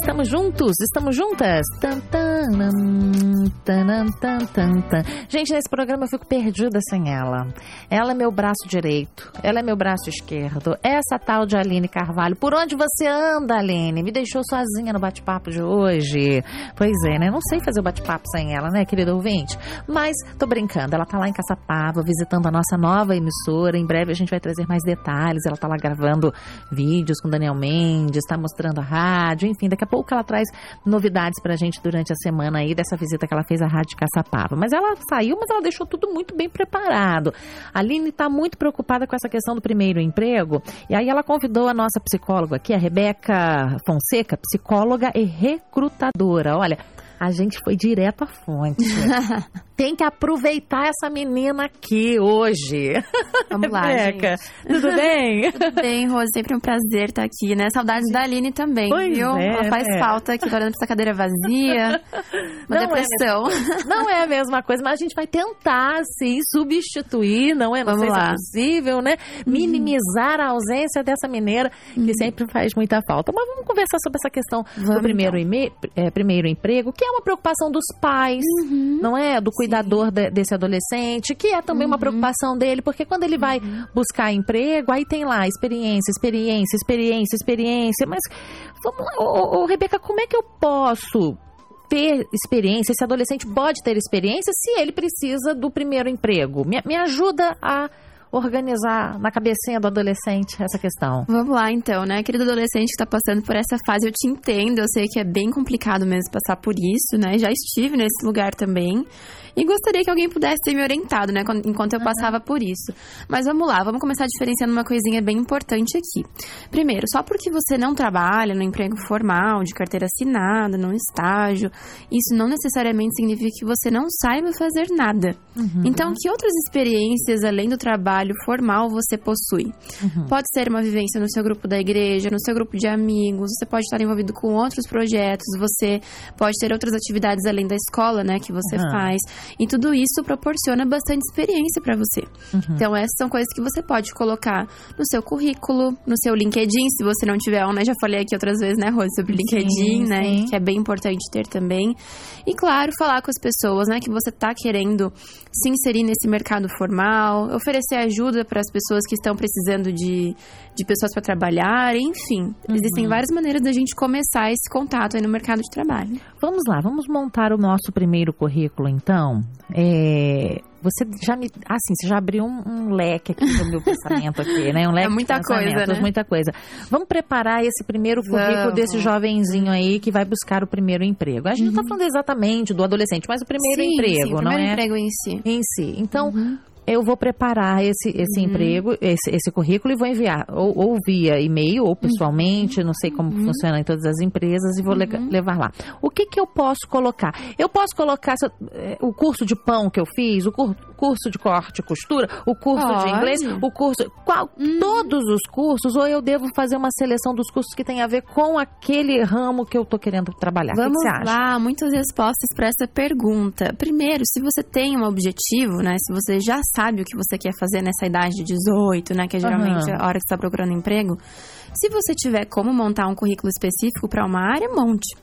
Estamos juntos, estamos juntas. Tan, tan, tan. Gente, nesse programa eu fico perdida sem ela. Ela é meu braço direito, ela é meu braço esquerdo. Essa tal de Aline Carvalho. Por onde você anda, Aline? Me deixou sozinha no bate-papo de hoje. Pois é, né? Não sei fazer o bate-papo sem ela, né, querido ouvinte? Mas tô brincando, ela tá lá em Caçapava, visitando a nossa nova emissora. Em breve a gente vai trazer mais detalhes. Ela tá lá gravando vídeos com Daniel Mendes, tá mostrando a rádio, enfim, daqui a pouco ela traz novidades pra gente durante a semana aí dessa visita que ela fez à Rádio Caçapava. Mas ela saiu, mas ela deixou tudo muito bem preparado. A Aline tá muito preocupada com essa questão do primeiro emprego, e aí ela convidou a nossa psicóloga aqui, a Rebeca Fonseca, psicóloga e recrutadora. Olha, a gente foi direto à fonte. Tem que aproveitar essa menina aqui hoje. Vamos lá, gente. tudo bem? Tudo bem, Rose? Sempre um prazer estar aqui, né? Saudades da Aline também, Pois viu? é, Ela faz né? falta aqui, pra essa cadeira vazia. Uma Não é depressão. Não é a mesma coisa, mas a gente vai tentar, sim, substituir, não é? Não Vamos sei se lá. é possível, né? Minimizar a ausência dessa mineira, que sempre faz muita falta. Mas vamos conversar sobre essa questão do Vamos, primeiro, então. é, primeiro emprego, que é uma preocupação dos pais, não é? Do cuidador de- desse adolescente, que é também uma preocupação dele, porque quando ele vai buscar emprego, aí tem lá experiência, experiência, experiência, experiência. Mas vamos lá, ô, ô, Rebeca, como é que eu posso ter experiência, esse adolescente pode ter experiência se ele precisa do primeiro emprego. Me, me ajuda a organizar na cabecinha do adolescente essa questão. Vamos lá, então, né? Querido adolescente que tá passando por essa fase, eu te entendo. Eu sei que é bem complicado mesmo passar por isso, né? Já estive nesse lugar também. E gostaria que alguém pudesse ter me orientado, né? Enquanto eu passava por isso. Mas vamos lá, vamos começar diferenciando uma coisinha bem importante aqui. Primeiro, só porque você não trabalha no emprego formal, de carteira assinada, num estágio, isso não necessariamente significa que você não saiba fazer nada. Então, que outras experiências além do trabalho formal você possui? Pode ser uma vivência no seu grupo da igreja, no seu grupo de amigos, você pode estar envolvido com outros projetos, você pode ter outras atividades além da escola, né, que você Aham. faz. E tudo isso proporciona bastante experiência para você. Então, essas são coisas que você pode colocar no seu currículo, no seu LinkedIn, se você não tiver um, né? Já falei aqui outras vezes, né, Rose, sobre LinkedIn, né? sim. Que é bem importante ter também. E, claro, falar com as pessoas, né, que você tá querendo se inserir nesse mercado formal, oferecer ajuda para as pessoas que estão precisando de, de pessoas para trabalhar, enfim. Existem várias maneiras da gente começar esse contato aí no mercado de trabalho. Vamos lá, vamos montar o nosso primeiro currículo, então. É, você já me. Assim, você já abriu um, um leque aqui do meu pensamento aqui, né? Um leque É muita coisa, né? muita coisa. Vamos preparar esse primeiro currículo desse jovenzinho aí que vai buscar o primeiro emprego. A gente não tá falando exatamente do adolescente, mas o primeiro Sim, emprego, sim, o não primeiro é? emprego em si. em si. Então, eu vou preparar esse, esse emprego, esse, esse currículo e vou enviar, ou, ou via e-mail, ou pessoalmente, não sei como funciona em todas as empresas, e vou le- levar lá. O que que eu posso colocar? Eu posso colocar eh, o curso de pão que eu fiz, o cur- curso de corte e costura, o curso de Pode. inglês, o curso. Qual, Todos os cursos, ou eu devo fazer uma seleção dos cursos que tem a ver com aquele ramo que eu tô querendo trabalhar? o que que Vamos você acha? lá, muitas respostas para essa pergunta. Primeiro, se você tem um objetivo, né? Se você já sabe o que você quer fazer nessa idade de 18, né? Que é geralmente Aham. a hora que você está procurando emprego. Se você tiver como montar um currículo específico para uma área, monte.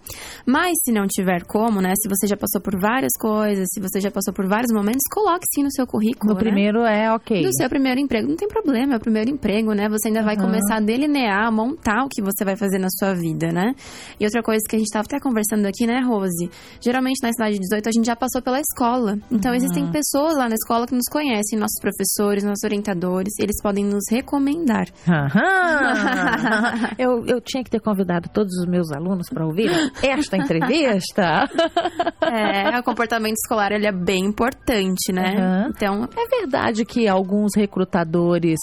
Mas se não tiver como, né? Se você já passou por várias coisas, se você já passou por vários momentos, coloque sim no seu currículo. No né? primeiro é ok. Do seu primeiro emprego. Não tem problema, é o primeiro emprego, né? Você ainda vai Aham. começar a delinear, montar o que você vai fazer na sua vida, né? E outra coisa que a gente tava até conversando aqui, né, Rose? Geralmente na cidade de 18 a gente já passou pela escola. Então existem pessoas lá na escola que nos conhecem, nossos professores, nossos orientadores, eles podem nos recomendar. Aham. eu, eu tinha que ter convidado todos os meus alunos para ouvir esta entrevista. É, o comportamento escolar ele é bem importante, né? Aham. Então, É verdade que alguns recrutadores,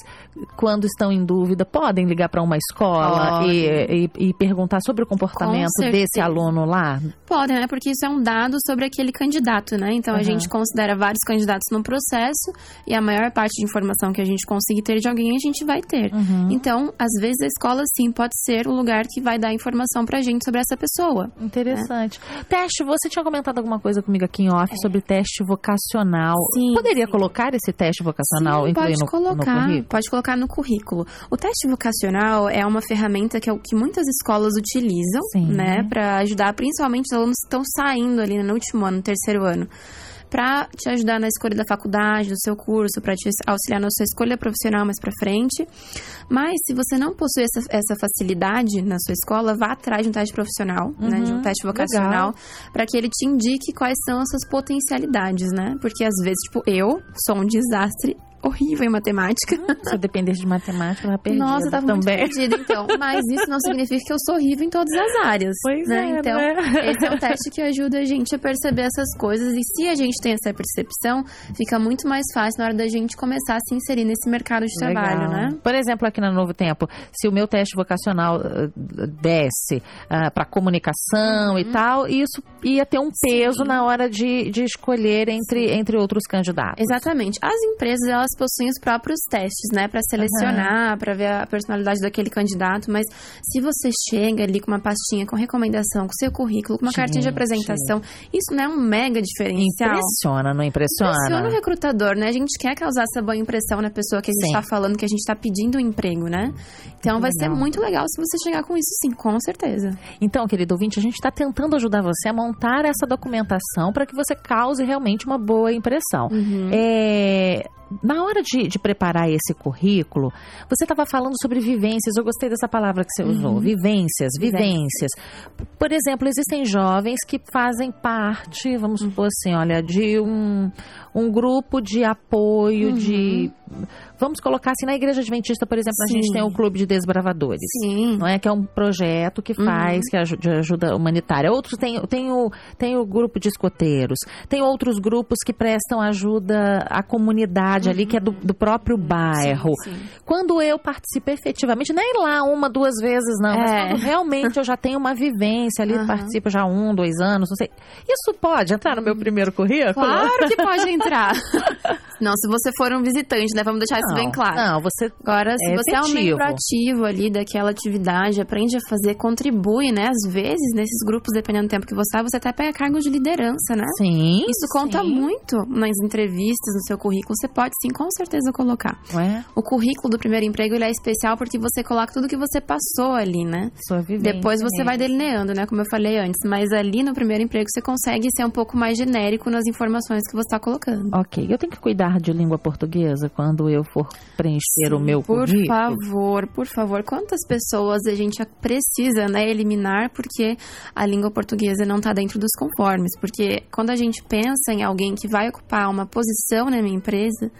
quando estão em dúvida, podem ligar para uma escola e, e- e perguntar sobre o comportamento desse aluno lá? Podem, né? Porque isso é um dado sobre aquele candidato, né? Então a Aham. gente considera vários candidatos no processo e a maior parte de informação que a gente conseguir ter de alguém a gente vai ter. Uhum. Então, às vezes a escola, sim, pode ser o lugar que vai dar informação pra gente sobre essa pessoa. Interessante. Teste, você tinha comentado alguma coisa comigo aqui em off sobre teste vocacional. Sim, Poderia sim. colocar esse teste vocacional Sim, pode no, no colocar, currículo? pode colocar no currículo. O teste vocacional é uma ferramenta que, é o que muitas escolas utilizam, Sim. né, para ajudar principalmente os alunos que estão saindo ali no último ano, no terceiro ano. Para te ajudar na escolha da faculdade, do seu curso, para te auxiliar na sua escolha profissional mais para frente. Mas se você não possui essa, essa facilidade na sua escola, vá atrás de um teste profissional, né, de um Uhum, teste vocacional, para que ele te indique quais são as suas potencialidades, né? Porque às vezes, tipo, eu sou um desastre horrível em matemática. Se eu dependesse de matemática, eu tava perdida Nossa, eu tava muito também. perdida, então. Mas isso não significa que eu sou horrível em todas as áreas. Pois né? é, Então, né? esse é um teste que ajuda a gente a perceber essas coisas. E se a gente tem essa percepção, fica muito mais fácil na hora da gente começar a se inserir nesse mercado de trabalho, Legal. né? Por exemplo, aqui na Novo Tempo, se o meu teste vocacional eh, desce para comunicação Uhum. e tal, isso ia ter um peso na hora de, de escolher entre, entre outros candidatos. Exatamente. As empresas, elas possuem os próprios testes, né, Pra selecionar, pra ver a personalidade daquele candidato, mas se você chega ali com uma pastinha com recomendação, com seu currículo, com uma cartinha de Gente. apresentação, isso não é um mega diferencial. Impressiona, não impressiona? Impressiona o recrutador, né? A gente quer causar essa boa impressão na pessoa que a gente Sim. tá falando, que a gente tá pedindo um emprego, né? Então vai ser legal. muito legal se você chegar com isso, sim, com certeza. Então, querido ouvinte, a gente está tentando ajudar você a montar essa documentação para que você cause realmente uma boa impressão. Uhum. É, na hora de, de preparar esse currículo, você estava falando sobre vivências. Eu gostei dessa palavra que você usou. Vivências, vivências. Por exemplo, existem jovens que fazem parte, vamos supor assim, olha, de um, um grupo de apoio, de. Vamos colocar assim, na Igreja Adventista, por exemplo, a gente Sim. tem o Clube de Desbravadores Sim. não é? Que é um projeto que faz, que aju- de ajuda humanitária. Outros tem, tem, o, tem o grupo de escoteiros, tem outros grupos que prestam ajuda à comunidade ali, que é do, do próprio bairro. sim. Quando eu participo efetivamente, nem lá uma, duas vezes, não, mas É. quando realmente eu já tenho uma vivência ali, Aham. participo já um, dois anos, não sei. Isso pode entrar no meu primeiro currículo? Claro que pode entrar. Não, se você for um visitante, né? Vamos deixar isso Não, bem claro. Não, você. Agora, se É você é um efetivo. membro ativo ali daquela atividade, aprende a fazer, contribui, né? Às vezes, nesses grupos, dependendo do tempo que você está, você até pega cargo de liderança, né? Sim. Isso conta sim. muito nas entrevistas, no seu currículo. Você pode sim, com certeza, colocar. Não é? O currículo do primeiro emprego ele é especial porque você coloca tudo que você passou ali, né? Sua vivência. Depois você vai mesmo. delineando, né? Como eu falei antes. Mas ali no primeiro emprego você consegue ser um pouco mais genérico nas informações que você está colocando. Ok, eu tenho que cuidar de língua portuguesa quando eu for preencher o meu por currículo. favor, por favor. Quantas pessoas a gente precisa, né, eliminar porque a língua portuguesa não está dentro dos conformes? Porque quando a gente pensa em alguém que vai ocupar uma posição na minha empresa,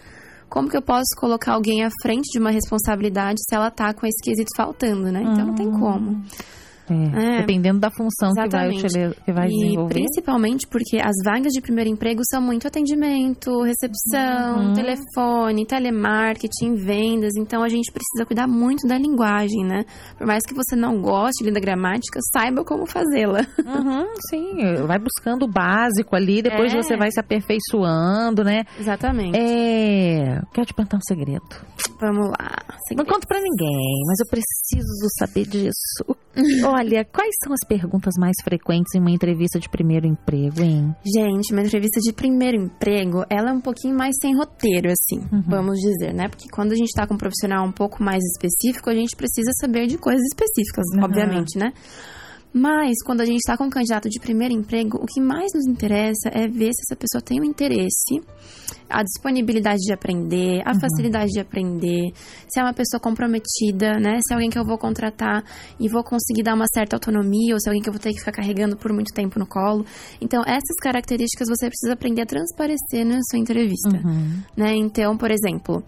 como que eu posso colocar alguém à frente de uma responsabilidade se ela tá com esse quesito faltando, né? Então não tem como. É, É. dependendo da função que vai, utili- que vai e desenvolver. principalmente porque as vagas de primeiro emprego são muito atendimento, recepção, Uhum. telefone, telemarketing, vendas. Então a gente precisa cuidar muito da linguagem, né? Por mais que você não goste da gramática, saiba como fazê-la. Uhum, sim, vai buscando o básico ali, depois É. você vai se aperfeiçoando, né? Exatamente. É. Quero te perguntar um segredo. Vamos lá. Não conto pra ninguém, mas eu preciso saber disso. Olha, quais são as perguntas mais frequentes em uma entrevista de primeiro emprego, hein? Gente, uma entrevista de primeiro emprego, ela é um pouquinho mais sem roteiro, assim, Uhum. vamos dizer, né? Porque quando a gente tá com um profissional um pouco mais específico, a gente precisa saber de coisas específicas, Uhum. obviamente, né? Mas, quando a gente tá com um candidato de primeiro emprego, o que mais nos interessa é ver se essa pessoa tem o interesse, a disponibilidade de aprender, a facilidade de aprender, se é uma pessoa comprometida, né? Se é alguém que eu vou contratar e vou conseguir dar uma certa autonomia, ou se é alguém que eu vou ter que ficar carregando por muito tempo no colo. Então, essas características você precisa aprender a transparecer na sua entrevista, Uhum. né? Então, por exemplo,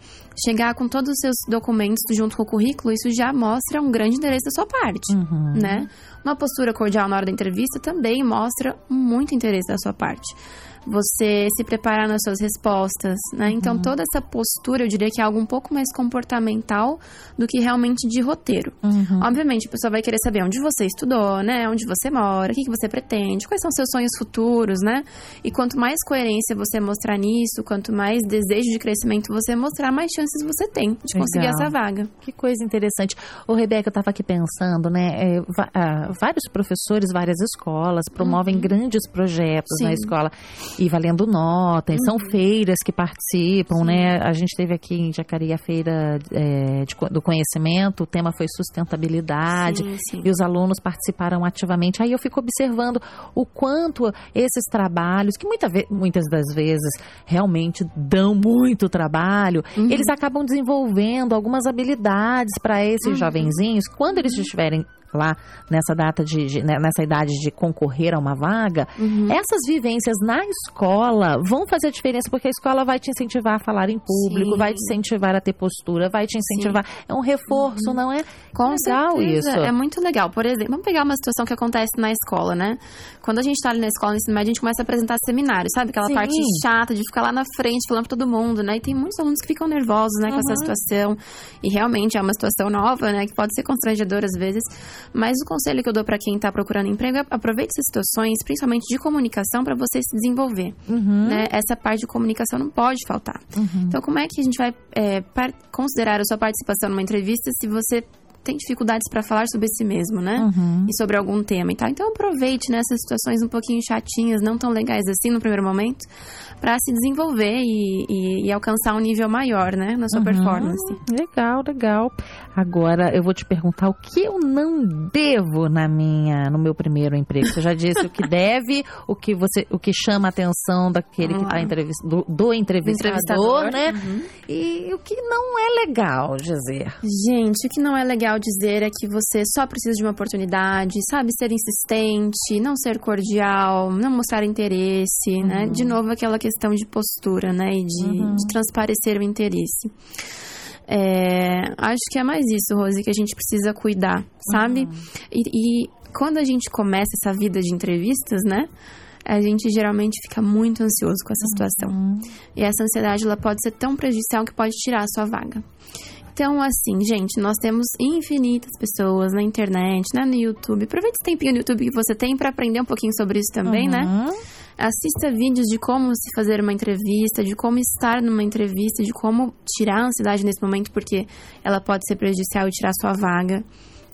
chegar com todos os seus documentos junto com o currículo, isso já mostra um grande interesse da sua parte, Uhum. né? Uma postura cordial na hora da entrevista também mostra muito interesse da sua parte. Você se preparar nas suas respostas, né? Então, Uhum. toda essa postura, eu diria que é algo um pouco mais comportamental do que realmente de roteiro. Uhum. Obviamente, a pessoa vai querer saber onde você estudou, né? Onde você mora, o que, que você pretende, quais são seus sonhos futuros, né? E quanto mais coerência você mostrar nisso, quanto mais desejo de crescimento você mostrar, mais chances você tem de conseguir Legal. essa vaga. Que coisa interessante. Ô, Rebeca, eu estava aqui pensando, né? é, ah, vários professores, várias escolas promovem grandes projetos na Sim. escola e valendo nota. e São feiras que participam, né? A gente teve aqui em Jacareí a feira é, de do conhecimento, o tema foi sustentabilidade. Sim, sim. E os alunos participaram ativamente. Aí eu fico observando o quanto esses trabalhos, que muita muitas das vezes realmente dão muito trabalho, Uhum. eles acabam desenvolvendo algumas habilidades para esses Uhum. jovenzinhos. Quando eles estiverem lá nessa data de, de- né, nessa idade de concorrer a uma vaga, Uhum. essas vivências na escola vão fazer a diferença porque a escola vai te incentivar a falar em público, Sim. vai te incentivar a ter postura, vai te incentivar. É um reforço, não é? Com legal certeza, isso. É muito legal. Por exemplo, vamos pegar uma situação que acontece na escola, né? Quando a gente tá ali na escola, no ensino médio, a gente começa a apresentar seminários, sabe? Aquela Sim. parte chata de ficar lá na frente falando pra todo mundo, né? E tem muitos alunos que ficam nervosos, né, com essa Uhum. situação. E realmente é uma situação nova, né? Que pode ser constrangedora às vezes. Mas o conselho que eu dou pra quem tá procurando emprego é aproveite essas situações, principalmente de comunicação, pra você se desenvolver. Uhum. Né? Essa parte de comunicação não pode faltar. Uhum. Então, como é que a gente vai é, considerar a sua participação numa entrevista se você tem dificuldades para falar sobre si mesmo, né? Uhum. E sobre algum tema e tal. Então, aproveite nessas situações um pouquinho chatinhas, não tão legais assim no primeiro momento, para se desenvolver e, e- e alcançar um nível maior, né? Na sua Uhum. performance. Legal, legal. Agora eu vou te perguntar o que eu não devo na minha, no meu primeiro emprego. Você já disse o que deve, o que você, o que chama a atenção daquele que Vamos está lá. entrevist, do, do entrevistador, né? Uhum. E o que não é legal dizer. Gente, o que não é legal dizer é que você só precisa de uma oportunidade, sabe? Ser insistente, não ser cordial, não mostrar interesse, né? De novo, aquela questão de postura, né? E de, de transparecer o interesse. É, acho que é mais isso, Rose, que a gente precisa cuidar, sabe? E, e quando a gente começa essa vida de entrevistas, né? A gente geralmente fica muito ansioso com essa situação. E essa ansiedade ela pode ser tão prejudicial que pode tirar a sua vaga. Então, assim, gente, nós temos infinitas pessoas na internet, né, no YouTube. Aproveite esse tempinho no YouTube que você tem para aprender um pouquinho sobre isso também, né? Uhum. Assista vídeos de como se fazer uma entrevista, de como estar numa entrevista, de como tirar a ansiedade nesse momento, porque ela pode ser prejudicial e tirar sua vaga.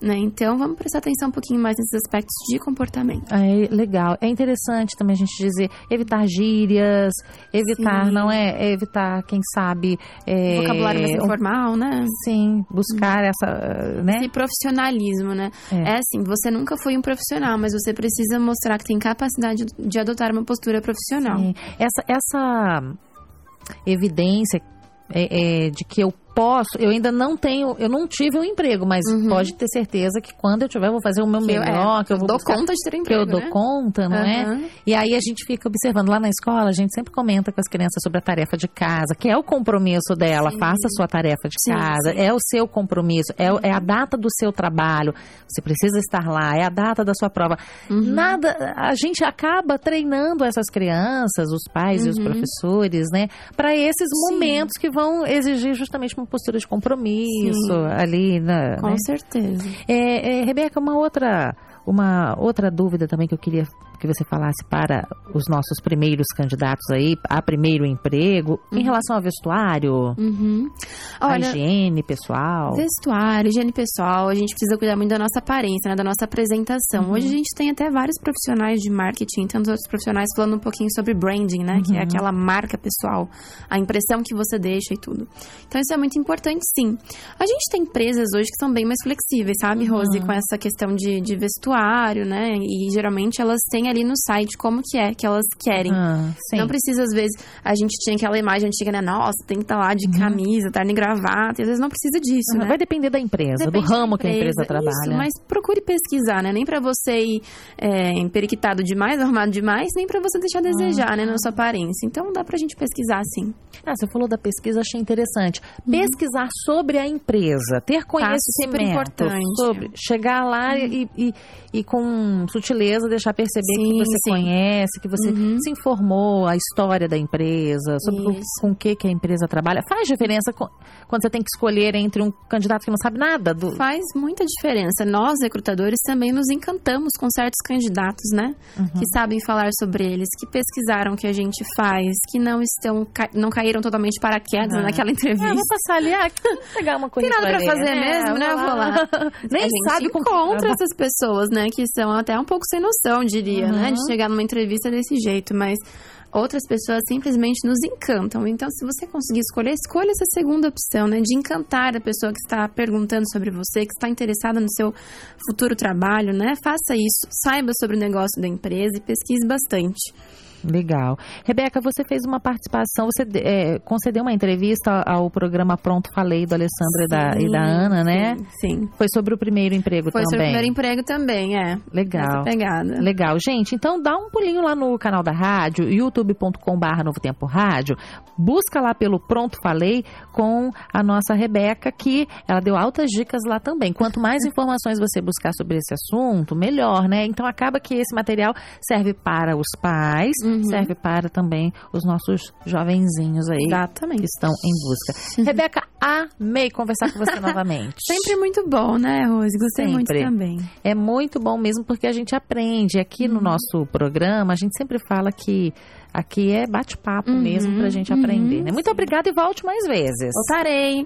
Né? Então, vamos prestar atenção um pouquinho mais nesses aspectos de comportamento. É legal. É interessante também a gente dizer evitar gírias, evitar, Sim. não é? é Evitar, quem sabe. É, Vocabulário mais um- informal, né? Sim, buscar essa, né? Esse profissionalismo, né? É. É. assim, você nunca foi um profissional, mas você precisa mostrar que tem capacidade de adotar uma postura profissional. Sim. Essa, essa evidência é, é, de que eu posso, eu ainda não tenho, eu não tive um emprego, mas Uhum. pode ter certeza que quando eu tiver, eu vou fazer o meu Que eu- melhor, é, que eu vou dou buscar, conta de ter que emprego, eu dou né? conta, não é? Aham. E aí a gente fica observando lá na escola, a gente sempre comenta com as crianças sobre a tarefa de casa, que é o compromisso dela, Sim. faça a sua tarefa de Sim, casa, sim. é o seu compromisso, é, é a data do seu trabalho, você precisa estar lá, é a data da sua prova. Uhum. Nada, a gente acaba treinando essas crianças, os pais e os Uhum. professores, né, para esses momentos que vão exigir justamente uma postura de compromisso Sim. ali, na, Com né? certeza. É, é, Rebeca, uma outra, uma outra dúvida também que eu queria que você falasse para os nossos primeiros candidatos aí a primeiro emprego, em relação ao vestuário, Uhum. a Olha, higiene pessoal. Vestuário, higiene pessoal, a gente precisa cuidar muito da nossa aparência, né, da nossa apresentação. Uhum. Hoje a gente tem até vários profissionais de marketing, tantos outros profissionais falando um pouquinho sobre branding, né? Que é Uhum. aquela marca pessoal, a impressão que você deixa e tudo. Então isso é muito importante, sim. A gente tem empresas hoje que são bem mais flexíveis, sabe, Uhum. Rose, com essa questão de, de vestuário, né? E geralmente elas têm ali no site como que é que elas querem. Ah. Não precisa, às vezes, a gente tinha aquela imagem antiga, né? Nossa, tem que estar lá de camisa, terno e gravata. E às vezes não precisa disso, Uhum. né? Vai depender da empresa, Depende do ramo da que a empresa trabalha. Isso, mas procure pesquisar, né? Nem pra você ir é, emperiquitado demais, arrumado demais, nem pra você deixar a desejar, né? Na sua aparência. Então dá pra gente pesquisar, sim. Ah, você falou da pesquisa, achei interessante. Pesquisar sobre a empresa, ter conhecimento Uhum. Tá super importante. sobre, chegar lá e, e, e com sutileza deixar perceber que você sim. conhece, que você Uhum. se informou a história da empresa, sobre Isso. com o que, que a empresa trabalha. Faz diferença quando você tem que escolher entre um candidato que não sabe nada do. Faz muita diferença. Nós, recrutadores, também nos encantamos com certos candidatos, né? Uhum. Que sabem falar sobre eles, que pesquisaram o que a gente faz, que não estão não caíram totalmente paraquedas Ah. naquela Ah, entrevista. vou passar ali, ah, pegar uma coisa. Tem nada pra ler. fazer É, mesmo, né? Vou lá. Nem a gente sabe encontra essas pessoas, né? Que são até um pouco sem noção, diria, Uhum. né? De chegar numa entrevista desse jeito, mas outras pessoas simplesmente nos encantam. Então, se você conseguir escolher, escolha essa segunda opção, né? De encantar a pessoa que está perguntando sobre você, que está interessada no seu futuro trabalho, né? Faça isso, saiba sobre o negócio da empresa e pesquise bastante. Legal. Rebeca, você fez uma participação, você é, concedeu uma entrevista ao programa Pronto Falei do Alessandro e da, e da Ana, né? Sim. sim. Foi sobre o primeiro emprego Foi também. seu primeiro emprego também, é. Legal. Essa pegada. Legal, gente. Então dá um pulinho lá no canal da rádio, youtube.com/barra Novo Tempo Rádio. Busca lá pelo Pronto Falei com a nossa Rebeca, que ela deu altas dicas lá também. Quanto mais informações você buscar sobre esse assunto, melhor, né? Então acaba que esse material serve para os pais, Uhum. serve para também os nossos jovenzinhos aí Exatamente. que estão em busca. Rebeca, amei conversar com você novamente. Sempre muito bom, né, Rose? Gostei muito Sempre. também. É muito bom mesmo porque a gente aprende. Aqui Uhum. no nosso programa, a gente sempre fala que aqui é bate-papo Uhum, mesmo pra gente uhum. aprender. Né? Muito obrigada e volte mais vezes. Voltarei.